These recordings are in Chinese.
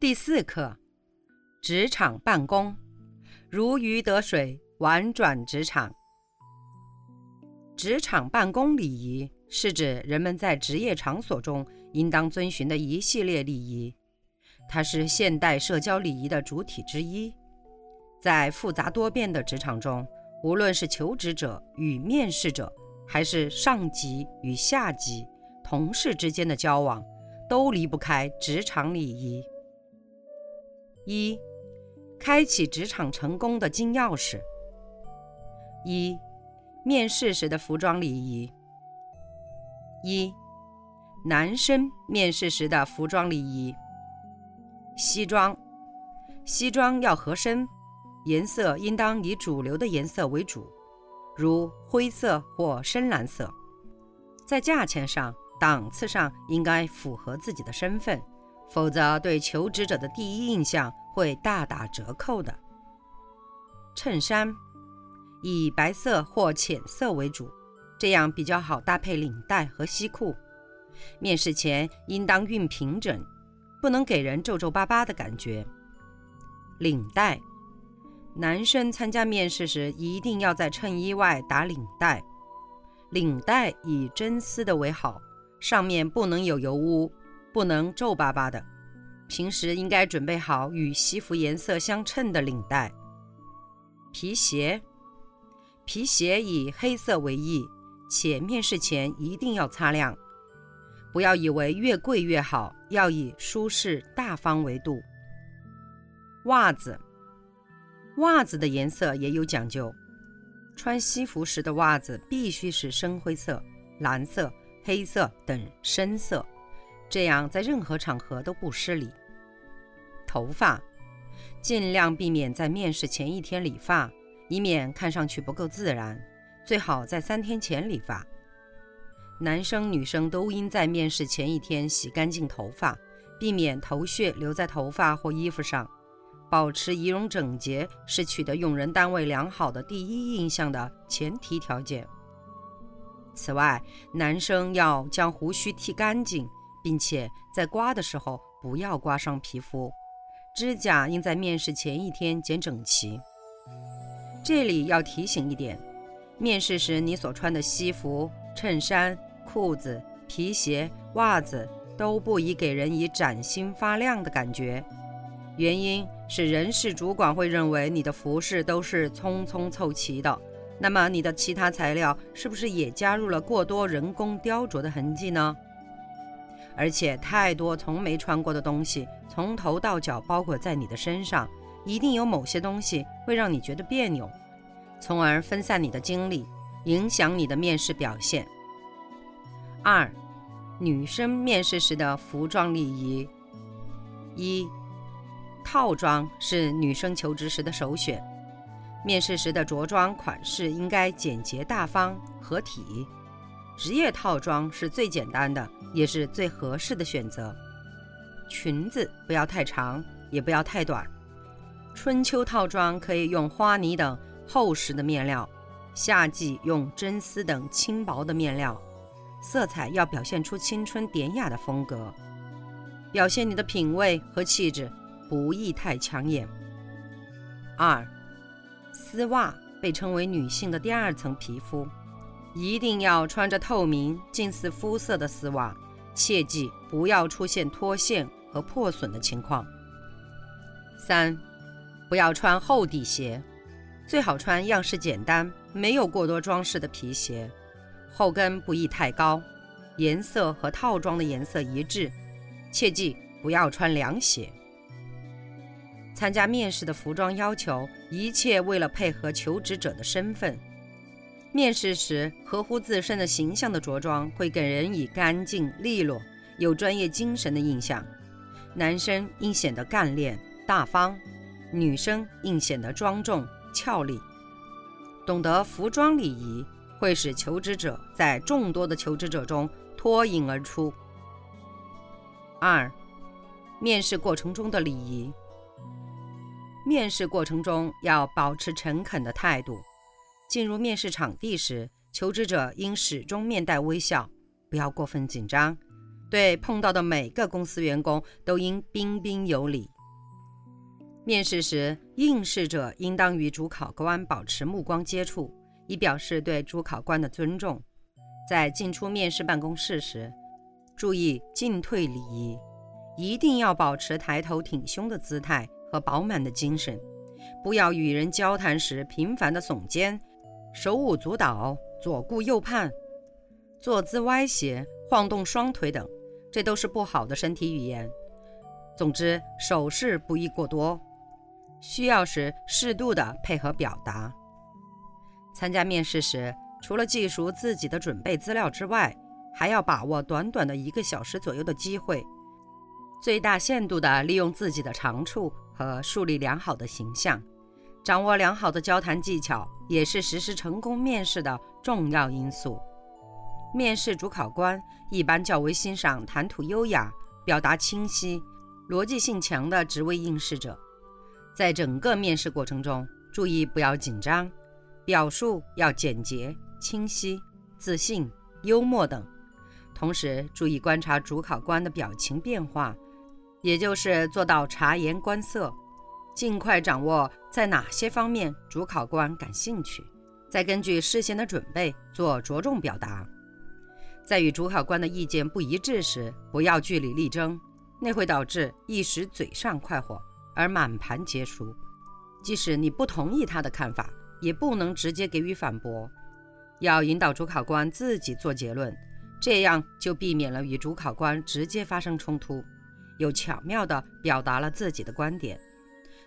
第四课，职场办公，如鱼得水，婉转职场。职场办公礼仪是指人们在职业场所中应当遵循的一系列礼仪，它是现代社交礼仪的主体之一。在复杂多变的职场中，无论是求职者与面试者，还是上级与下级、同事之间的交往，都离不开职场礼仪。一、开启职场成功的金钥匙。一、面试时的服装礼仪。一、男生面试时的服装礼仪。西装，西装要合身。颜色应当以主流的颜色为主，如灰色或深蓝色。在价钱上、档次上应该符合自己的身份，否则对求职者的第一印象会大打折扣的。衬衫以白色或浅色为主，这样比较好搭配领带和西裤。面试前应当熨平整，不能给人皱皱巴巴的感觉。领带。男生参加面试时，一定要在衬衣外打领带，领带以真丝的为好，上面不能有油污，不能皱巴巴的。平时应该准备好与西服颜色相称的领带。皮鞋，皮鞋以黑色为宜，且面试前一定要擦亮。不要以为越贵越好，要以舒适大方为度。袜子。袜子的颜色也有讲究，穿西服时的袜子必须是深灰色、蓝色、黑色等深色，这样在任何场合都不失礼。头发尽量避免在面试前一天理发，以免看上去不够自然，最好在三天前理发。男生女生都应在面试前一天洗干净头发，避免头屑留在头发或衣服上。保持仪容整洁是取得用人单位良好的第一印象的前提条件。此外，男生要将胡须剃干净，并且在刮的时候不要刮伤皮肤。指甲应在面试前一天剪整齐。这里要提醒一点：面试时你所穿的西服、衬衫、裤子、皮鞋、袜子都不宜给人以崭新发亮的感觉。原因是人事主管会认为你的服饰都是匆匆凑齐的，那么你的其他材料是不是也加入了过多人工雕琢的痕迹呢？而且太多从没穿过的东西从头到脚包裹在你的身上，一定有某些东西会让你觉得别扭，从而分散你的精力，影响你的面试表现。二，女生面试时的服装礼仪一。套装是女生求职时的首选，面试时的着装款式应该简洁大方、合体。职业套装是最简单的，也是最合适的选择。裙子不要太长，也不要太短。春秋套装可以用花呢等厚实的面料，夏季用真丝等轻薄的面料。色彩要表现出青春典雅的风格，表现你的品味和气质。不宜太抢眼。二，丝袜被称为女性的第二层皮肤，一定要穿着透明、近似肤色的丝袜，切记不要出现脱线和破损的情况。三，不要穿厚底鞋，最好穿样式简单、没有过多装饰的皮鞋，后跟不宜太高，颜色和套装的颜色一致，切记不要穿凉鞋。参加面试的服装要求，一切为了配合求职者的身份。面试时合乎自身的形象的着装，会给人以干净利落、有专业精神的印象。男生应显得干练大方，女生应显得庄重俏丽。懂得服装礼仪，会使求职者在众多的求职者中脱颖而出。二、面试过程中的礼仪。面试过程中要保持诚恳的态度。进入面试场地时，求职者应始终面带微笑，不要过分紧张。对碰到的每个公司员工都应彬彬有礼。面试时，应试者应当与主考官保持目光接触，以表示对主考官的尊重。在进出面试办公室时，注意进退礼仪，一定要保持抬头挺胸的姿态和饱满的精神，不要与人交谈时频繁的耸肩、手舞足蹈、左顾右盼、坐姿歪斜、晃动双腿等。这都是不好的身体语言。总之，手势不宜过多，需要时适度的配合表达。参加面试时，除了记熟自己的准备资料之外，还要把握短短的一个小时左右的机会，最大限度地利用自己的长处和树立良好的形象。掌握良好的交谈技巧，也是实施成功面试的重要因素。面试主考官一般较为欣赏谈吐优雅、表达清晰、逻辑性强的职位应试者。在整个面试过程中，注意不要紧张，表述要简洁、清晰、自信、幽默等。同时，注意观察主考官的表情变化，也就是做到察言观色，尽快掌握在哪些方面主考官感兴趣，再根据事先的准备做着重表达。在与主考官的意见不一致时，不要据理力争，那会导致一时嘴上快活而满盘皆输。即使你不同意他的看法，也不能直接给予反驳，要引导主考官自己做结论，这样就避免了与主考官直接发生冲突，又巧妙地表达了自己的观点。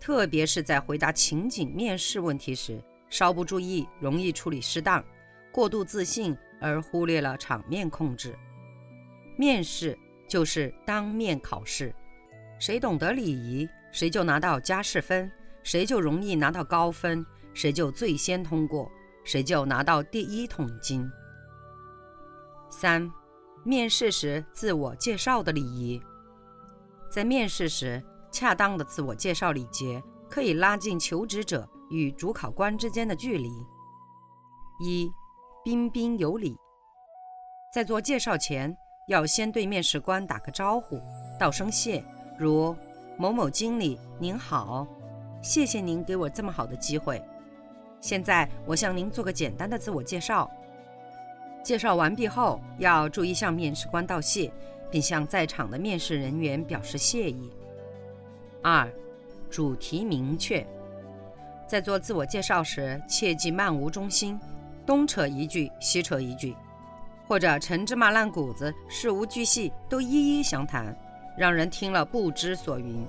特别是在回答情景面试问题时，稍不注意，容易处理失当，过度自信。而忽略了场面控制。面试就是当面考试，谁懂得礼仪，谁就拿到加试分，谁就容易拿到高分，谁就最先通过，谁就拿到第一桶金。三、面试时自我介绍的礼仪。在面试时，恰当的自我介绍礼节可以拉近求职者与主考官之间的距离。一彬彬有礼，在做介绍前，要先对面试官打个招呼，道声谢，如某某经理您好，谢谢您给我这么好的机会。现在我向您做个简单的自我介绍。介绍完毕后，要注意向面试官道谢，并向在场的面试人员表示谢意。二，主题明确，在做自我介绍时，切忌漫无中心。东扯一句，西扯一句，或者陈芝麻烂谷子，事无巨细都一一详谈，让人听了不知所云。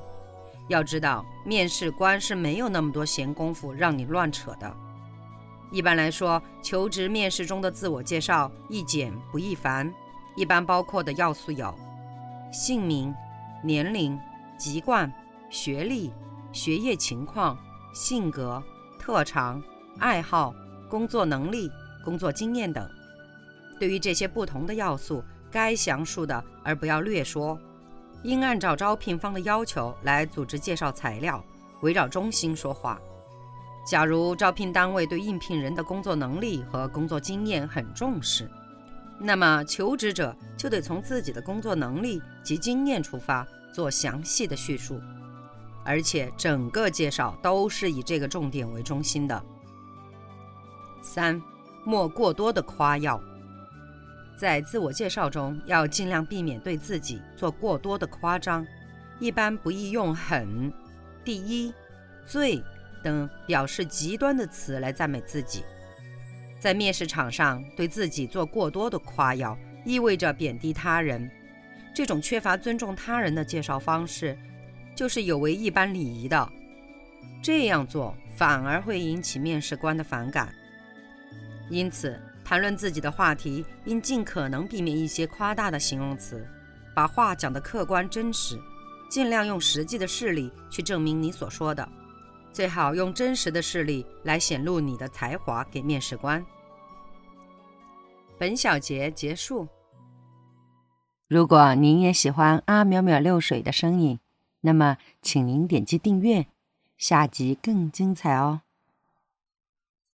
要知道，面试官是没有那么多闲工夫让你乱扯的。一般来说，求职面试中的自我介绍易简不易繁，一般包括的要素有：姓名、年龄、籍贯、学历、学业情况、性格、特长、爱好。工作能力、工作经验等，对于这些不同的要素，该详述的而不要略说，应按照招聘方的要求来组织介绍材料，围绕中心说话。假如招聘单位对应聘人的工作能力和工作经验很重视，那么求职者就得从自己的工作能力及经验出发，做详细的叙述，而且整个介绍都是以这个重点为中心的。三，莫过多的夸耀。在自我介绍中，要尽量避免对自己做过多的夸张，一般不宜用“很”“第一”“最”等表示极端的词来赞美自己。在面试场上对自己做过多的夸耀，意味着贬低他人。这种缺乏尊重他人的介绍方式，就是有违一般礼仪的。这样做反而会引起面试官的反感。因此，谈论自己的话题应尽可能避免一些夸大的形容词，把话讲得客观真实。尽量用实际的事例去证明你所说的，最好用真实的事例来显露你的才华给面试官。本小节结束。如果您也喜欢阿淼淼六水的声音，那么请您点击订阅，下集更精彩哦。